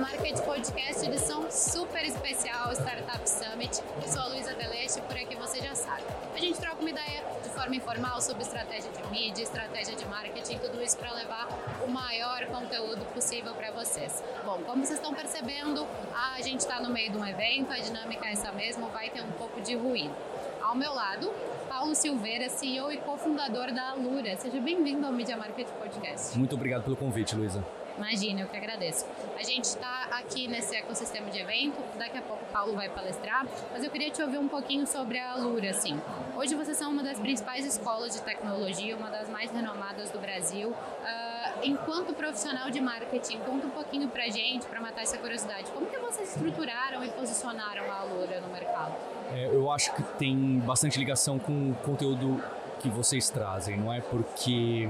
Market Podcast, edição super especial Startup Summit. Eu sou a Luísa Teleste, por aqui você já sabe. A gente troca uma ideia de forma informal sobre estratégia de mídia, estratégia de marketing, tudo isso para levar o maior conteúdo possível para vocês. Bom, como vocês estão percebendo, a gente está no meio de um evento, a dinâmica é essa mesmo, vai ter um pouco de ruído. Ao meu lado, Paulo Silveira, CEO e cofundador da Alura. Seja bem-vindo ao Media Market Podcast. Muito obrigado pelo convite, Luísa. Imagina, eu que agradeço. A gente está aqui nesse ecossistema de evento, daqui a pouco o Paulo vai palestrar, mas eu queria te ouvir um pouquinho sobre a Alura, assim. Hoje vocês são uma das principais escolas de tecnologia, uma das mais renomadas do Brasil. Uh, enquanto profissional de marketing, conta um pouquinho pra gente, para matar essa curiosidade. Como que vocês estruturaram e posicionaram a Alura no mercado? É, eu acho que tem bastante ligação com o conteúdo que vocês trazem, não é? Porque,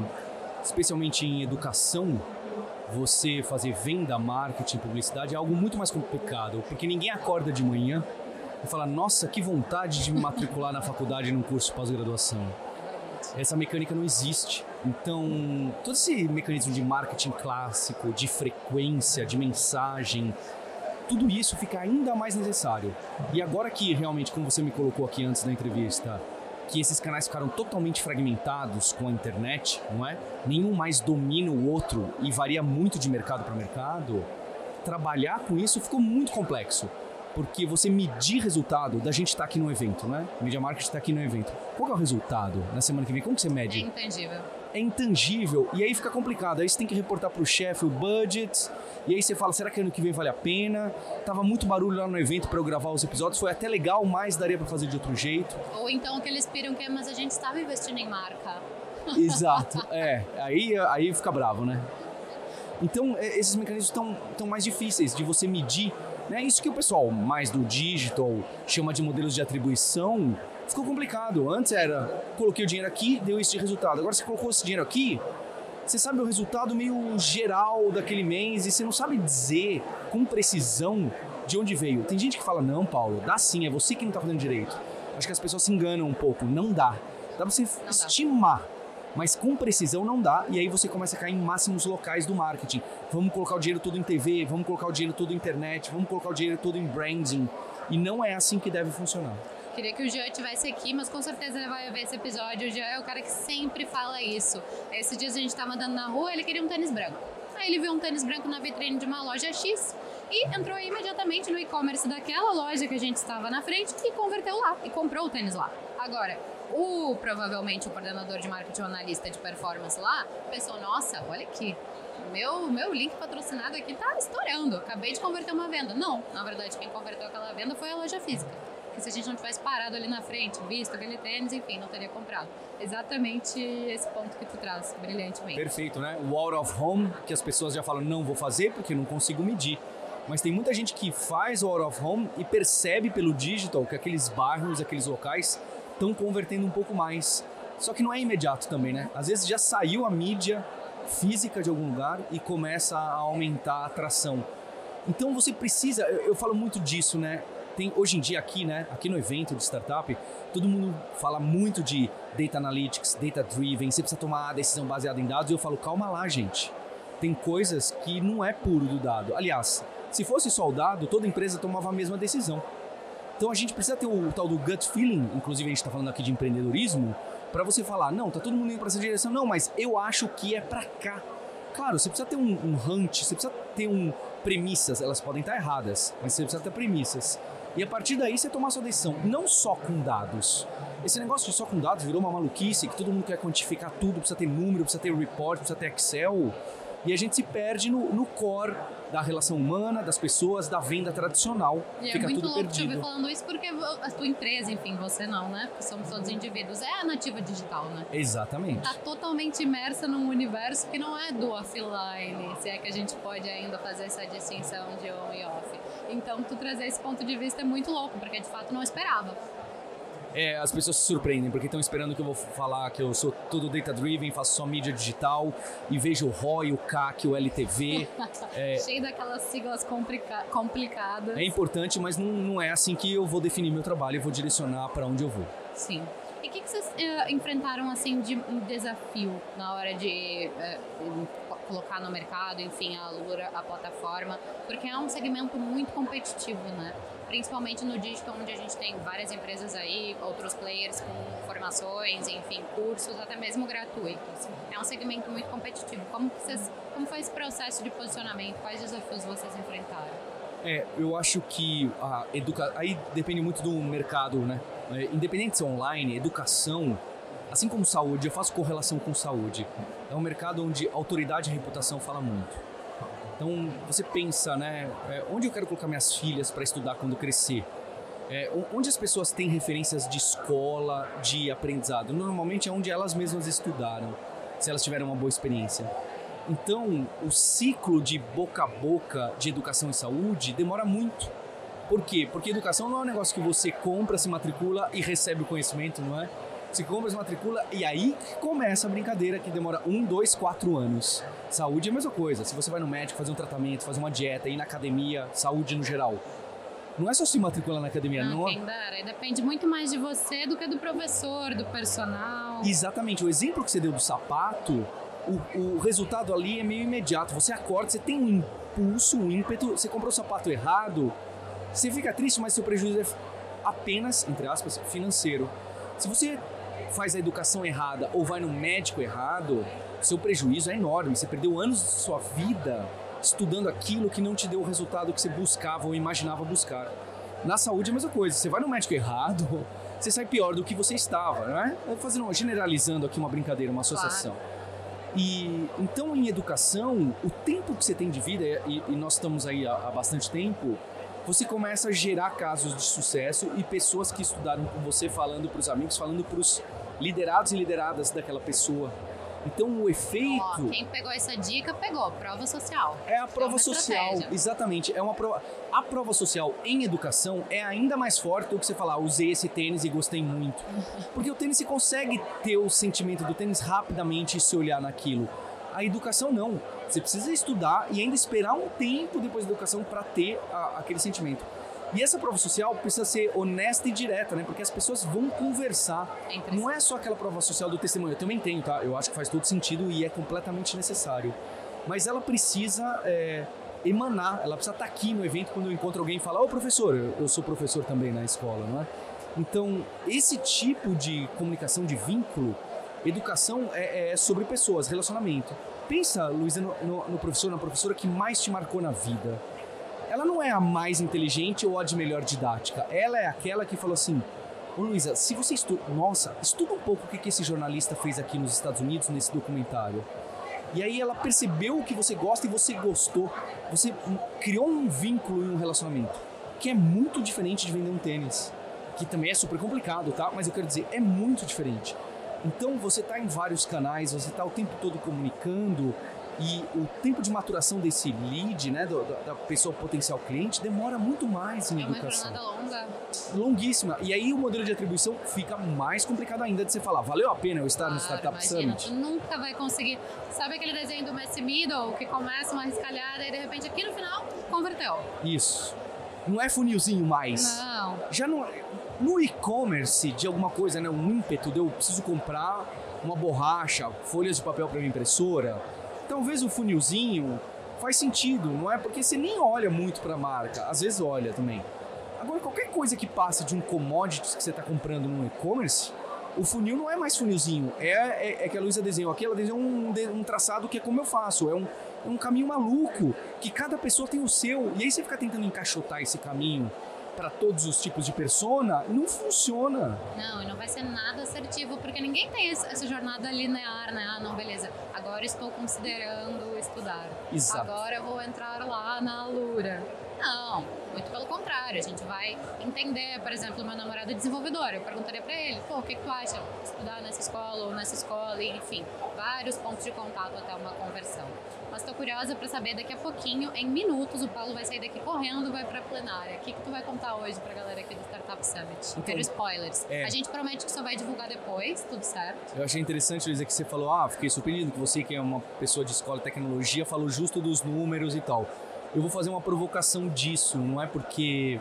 especialmente em educação, você fazer venda, marketing, publicidade é algo muito mais complicado, porque ninguém acorda de manhã e fala: Nossa, que vontade de me matricular na faculdade num curso pós-graduação. Essa mecânica não existe. Então, todo esse mecanismo de marketing clássico, de frequência, de mensagem, tudo isso fica ainda mais necessário. E agora que realmente, como você me colocou aqui antes da entrevista, que esses canais ficaram totalmente fragmentados com a internet, não é? Nenhum mais domina o outro e varia muito de mercado para mercado. Trabalhar com isso ficou muito complexo, porque você medir resultado da gente estar tá aqui no evento, né? Media Market está aqui no evento. Qual é o resultado na semana que vem? Como que você mede? É intangível é intangível e aí fica complicado. Aí você tem que reportar para o chefe o budget e aí você fala, será que ano que vem vale a pena? Tava muito barulho lá no evento para eu gravar os episódios, foi até legal, mas daria para fazer de outro jeito. Ou então que eles piram que mas a gente estava investindo em marca. Exato, é. Aí, aí fica bravo, né? Então, é, esses mecanismos estão tão mais difíceis de você medir. Né? Isso que o pessoal mais do digital chama de modelos de atribuição, ficou complicado. Antes era, coloquei o dinheiro aqui, deu esse resultado. Agora você colocou esse dinheiro aqui, você sabe o resultado meio geral daquele mês e você não sabe dizer com precisão de onde veio. Tem gente que fala, não, Paulo, dá sim, é você que não está fazendo direito. Acho que as pessoas se enganam um pouco, não dá. Dá pra você não estimar. Dá. Mas com precisão não dá, e aí você começa a cair em máximos locais do marketing. Vamos colocar o dinheiro todo em TV, vamos colocar o dinheiro todo em internet, vamos colocar o dinheiro todo em branding. E não é assim que deve funcionar. Queria que o Jean tivesse aqui, mas com certeza ele vai ver esse episódio. O Jean é o cara que sempre fala isso. Esses dias a gente estava andando na rua, ele queria um tênis branco. Aí ele viu um tênis branco na vitrine de uma loja X e entrou imediatamente no e-commerce daquela loja que a gente estava na frente e converteu lá e comprou o tênis lá. Agora, o provavelmente o coordenador de marketing ou analista de performance lá pensou: nossa, olha aqui, meu, meu link patrocinado aqui tá estourando. Acabei de converter uma venda. Não, na verdade, quem converteu aquela venda foi a loja física que se a gente não tivesse parado ali na frente, visto aquele tênis, enfim, não teria comprado. Exatamente esse ponto que tu traz, brilhantemente. Perfeito, né? O out of home, que as pessoas já falam, não vou fazer porque não consigo medir. Mas tem muita gente que faz o out of home e percebe pelo digital que aqueles bairros, aqueles locais estão convertendo um pouco mais. Só que não é imediato também, né? Às vezes já saiu a mídia física de algum lugar e começa a aumentar a atração. Então você precisa, eu, eu falo muito disso, né? Tem hoje em dia aqui, né, aqui no evento de startup, todo mundo fala muito de data analytics, data driven, você precisa tomar a decisão baseada em dados, e eu falo, calma lá, gente. Tem coisas que não é puro do dado. Aliás, se fosse só o dado, toda empresa tomava a mesma decisão. Então a gente precisa ter o, tal do gut feeling, inclusive a gente está falando aqui de empreendedorismo, para você falar, não, tá todo mundo indo para essa direção, não, mas eu acho que é para cá. Claro, você precisa ter um, um hunt, você precisa ter um premissas, elas podem estar erradas, mas você precisa ter premissas. E a partir daí você tomar sua decisão, não só com dados. Esse negócio de só com dados virou uma maluquice, que todo mundo quer quantificar tudo, precisa ter número, precisa ter report, precisa ter Excel. E a gente se perde no, no core da relação humana, das pessoas, da venda tradicional. E é Fica é muito tudo louco perdido. te ouvir falando isso porque a tua empresa, enfim, você não, né? Porque somos todos indivíduos. É a nativa digital, né? Exatamente. Tá totalmente imersa num universo que não é do offline, se é que a gente pode ainda fazer essa distinção de on e off. Então, tu trazer esse ponto de vista é muito louco, porque de fato não esperava. É, as pessoas se surpreendem porque estão esperando que eu vou falar que eu sou tudo data driven, faço só mídia digital e vejo o ROI, o CAC, o LTV. é, Cheio daquelas siglas complica complicadas. É importante, mas não, não é assim que eu vou definir meu trabalho e vou direcionar para onde eu vou. Sim. E o que, que, vocês uh, enfrentaram assim de um desafio na hora de uh, colocar no mercado, enfim, a Lura, a plataforma, porque é um segmento muito competitivo, né? Principalmente no digital, onde a gente tem várias empresas aí, outros players com formações, enfim, cursos, até mesmo gratuitos. É um segmento muito competitivo. Como, vocês, como foi esse processo de posicionamento? Quais desafios vocês enfrentaram? É, eu acho que a educa... aí depende muito do mercado, né? É, independente se é online, educação, assim como saúde, eu faço correlação com saúde. É um mercado onde autoridade e reputação fala muito. Então você pensa, né? É, onde eu quero colocar minhas filhas para estudar quando crescer? É, onde as pessoas têm referências de escola, de aprendizado? Normalmente é onde elas mesmas estudaram, se elas tiveram uma boa experiência. Então, o ciclo de boca a boca de educação e saúde demora muito. Por quê? Porque educação não é um negócio que você compra, se matricula e recebe o conhecimento, não é? Você compra, se matricula e aí começa a brincadeira que demora um, dois, quatro anos. Saúde é a mesma coisa. Se você vai no médico fazer um tratamento, fazer uma dieta, ir na academia, saúde no geral. Não é só se matricular na academia, não. não... Quem dera. Depende muito mais de você do que do professor, do personal. Exatamente. O exemplo que você deu do sapato, o, o resultado ali é meio imediato. Você acorda, você tem um impulso, um ímpeto, você comprou o sapato errado, você fica triste, mas seu prejuízo é apenas, entre aspas, financeiro. Se você faz a educação errada ou vai no médico errado, seu prejuízo é enorme. Você perdeu anos de sua vida estudando aquilo que não te deu o resultado que você buscava ou imaginava buscar. Na saúde é a mesma coisa. Você vai no médico errado, você sai pior do que você estava, não é? Fazendo, generalizando aqui uma brincadeira, uma associação. Claro. E então em educação, o tempo que você tem de vida, e, e nós estamos aí há, há bastante tempo, você começa a gerar casos de sucesso e pessoas que estudaram com você falando para os amigos, falando para os liderados e lideradas daquela pessoa. Então o efeito. Ó, quem pegou essa dica pegou, prova social. É a prova é social, estratégia. exatamente. É uma prova. A prova social em educação é ainda mais forte do que você falar, usei esse tênis e gostei muito. Porque o tênis você consegue ter o sentimento do tênis rapidamente e se olhar naquilo. A educação não. Você precisa estudar e ainda esperar um tempo depois da educação para ter a, aquele sentimento. E essa prova social precisa ser honesta e direta, né? Porque as pessoas vão conversar. É não é só aquela prova social do testemunho. Eu também tenho, tá? Eu acho que faz todo sentido e é completamente necessário. Mas ela precisa é, emanar, ela precisa estar tá aqui no evento quando eu encontro alguém e fala: Ô professor, eu sou professor também na escola, não é? Então, esse tipo de comunicação de vínculo, educação é, é sobre pessoas, relacionamento. Pensa, Luísa, no, no, no professor, na professora que mais te marcou na vida ela não é a mais inteligente ou a de melhor didática. Ela é aquela que falou assim: Ô Luísa, se você estuda. Nossa, estuda um pouco o que, que esse jornalista fez aqui nos Estados Unidos nesse documentário. E aí ela percebeu o que você gosta e você gostou. Você criou um vínculo e um relacionamento. Que é muito diferente de vender um tênis. Que também é super complicado, tá? Mas eu quero dizer, é muito diferente. Então você está em vários canais, você está o tempo todo comunicando, e o tempo de maturação desse lead, né, do, da pessoa potencial cliente, demora muito mais em é educação. É uma longa. Longuíssima. E aí o modelo de atribuição fica mais complicado ainda de você falar, valeu a pena eu estar claro, no Startup imagina, Summit? Tu nunca vai conseguir. Sabe aquele desenho do Messi Middle que começa uma riscalhada e de repente aqui no final converteu? Isso. Não é funilzinho mais. Não. Já não. No e-commerce de alguma coisa, né, um ímpeto de eu preciso comprar uma borracha, folhas de papel para minha impressora, Talvez o funilzinho faz sentido, não é? Porque você nem olha muito para a marca, às vezes olha também. Agora, qualquer coisa que passe de um commodity que você está comprando no e-commerce, o funil não é mais funilzinho. É, é, é que a Luísa desenhou aqui, ela desenhou um, um traçado que é como eu faço. É um, é um caminho maluco, que cada pessoa tem o seu. E aí você fica tentando encaixotar esse caminho para todos os tipos de persona, não funciona. Não, e não vai ser nada assertivo, porque ninguém tem essa jornada linear, né? Ah, não, beleza, agora estou considerando estudar. Exato. Agora eu vou entrar lá na Alura. Não, muito pelo contrário. A gente vai entender, por exemplo, meu namorado é desenvolvedor. Eu perguntaria para ele, pô, o que, que tu acha? Estudar nessa escola ou nessa escola, e, enfim, vários pontos de contato até uma conversão. Mas estou curiosa para saber daqui a pouquinho, em minutos, o Paulo vai sair daqui correndo vai para a plenária. O que, que tu vai contar hoje para a galera aqui do Startup Summit? Então, spoilers. É. A gente promete que só vai divulgar depois, tudo certo? Eu achei interessante, Luísa, que você falou, ah, fiquei surpreendido que você, que é uma pessoa de escola de tecnologia, falou justo dos números e tal eu vou fazer uma provocação disso, não é porque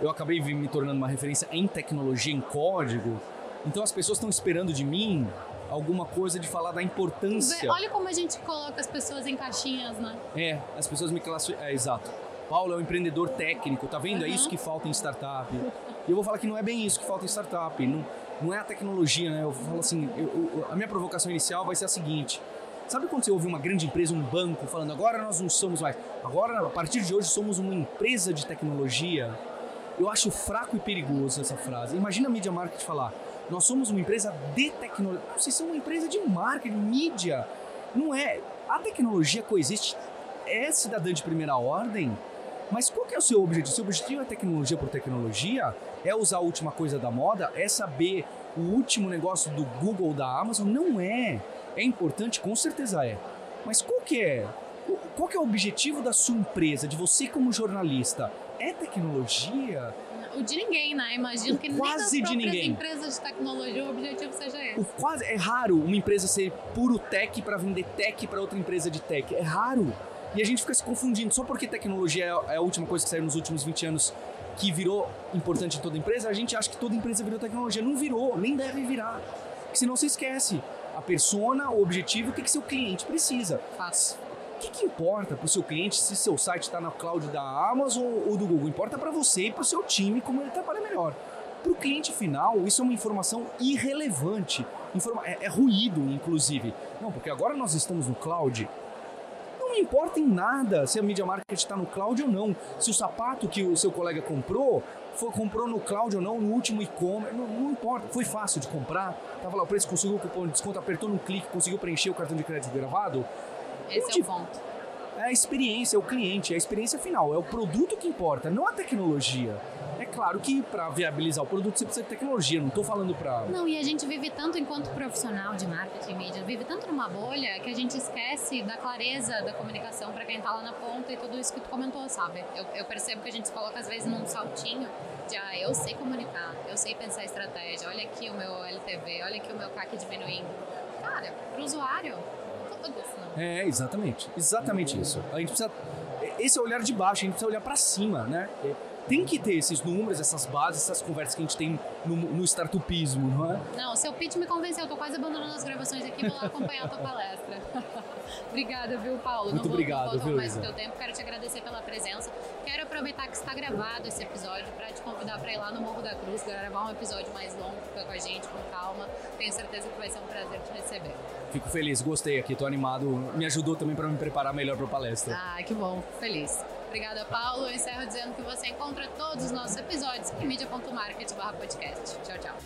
eu acabei me tornando uma referência em tecnologia, em código. Então as pessoas estão esperando de mim alguma coisa de falar da importância. Olha como a gente coloca as pessoas em caixinhas, né? É, as pessoas me classificam. É, exato. Paulo é um empreendedor técnico, tá vendo? Uhum. É isso que falta em startup. E eu vou falar que não é bem isso que falta em startup. Não, não é a tecnologia, né? Eu falo assim, eu, eu, a minha provocação inicial vai ser a seguinte. Sabe quando você ouve uma grande empresa, um banco, falando agora nós não somos mais, agora a partir de hoje somos uma empresa de tecnologia? Eu acho fraco e perigoso essa frase. Imagina a Media Market falar, nós somos uma empresa de tecnologia. Vocês são uma empresa de marketing, mídia. Não é. A tecnologia coexiste, é cidadã de primeira ordem, mas qual que é o seu objetivo? Seu objetivo é tecnologia por tecnologia? É usar a última coisa da moda? É saber o último negócio do Google, da Amazon? Não é. É importante, com certeza é. Mas qual que é? Qual que é o objetivo da sua empresa, de você como jornalista? É tecnologia? O de ninguém, né? Imagino que quase nem das de ninguém. empresas de tecnologia o objetivo seja esse. O quase é raro uma empresa ser puro tech para vender tech para outra empresa de tech. É raro. E a gente fica se confundindo. Só porque tecnologia é, é a última coisa que saiu nos últimos 20 anos que virou importante em toda empresa, a gente acha que toda empresa virou tecnologia. Não virou, nem deve virar. Porque senão você esquece a persona, o objetivo, o que, que seu cliente precisa. Fácil. O que, que importa para o seu cliente se seu site está na cloud da Amazon ou do Google? Importa para você e para o seu time como ele trabalha melhor. Para o cliente final, isso é uma informação irrelevante. Informa é, é ruído, inclusive. Não, porque agora nós estamos no cloud, não importa em nada se a Media Market está no cloud ou não. Se o sapato que o seu colega comprou, foi, comprou no cloud ou não, no último e-commerce, não, não, importa. Foi fácil de comprar, tava lá o preço, conseguiu o cupom de desconto, apertou no clique, conseguiu preencher o cartão de crédito gravado. Esse Onde... é o ponto. É a experiência, é o cliente, é a experiência final, é o produto que importa, não a tecnologia. É claro que para viabilizar o produto você precisa de tecnologia, não estou falando para. Não, e a gente vive tanto enquanto profissional de marketing e mídia, vive tanto numa bolha que a gente esquece da clareza da comunicação para quem está lá na ponta e tudo isso que tu comentou, sabe? Eu, eu, percebo que a gente se coloca às vezes num saltinho de, ah, eu sei comunicar, eu sei pensar estratégia, olha aqui o meu LTV, olha aqui o meu CAC diminuindo. Cara, para o usuário, não. É, exatamente. Exatamente isso. A gente precisa. Esse é o olhar de baixo, a gente precisa olhar para cima, né? Tem que ter esses números, essas bases, essas conversas que a gente tem no, no startupismo, não é? Não, seu pitch me convenceu, eu tô quase abandonando as gravações aqui, vou lá acompanhar a tua palestra. Obrigada, viu, Paulo? Muito não obrigado, vou, não viu, mais o teu tempo, quero te agradecer pela presença. Quero aproveitar que está gravado esse episódio para te convidar para ir lá no Morro da Cruz, gravar um episódio mais longo, fica com a gente, com calma. Tenho certeza que vai ser um prazer te receber. Fico feliz, gostei aqui, tô animado. Me ajudou também para me preparar melhor para a palestra. Ah, que bom, feliz. Obrigada, Paulo. Eu encerro dizendo que você encontra todos os nossos episódios em mídia.market.podcast. Tchau, tchau.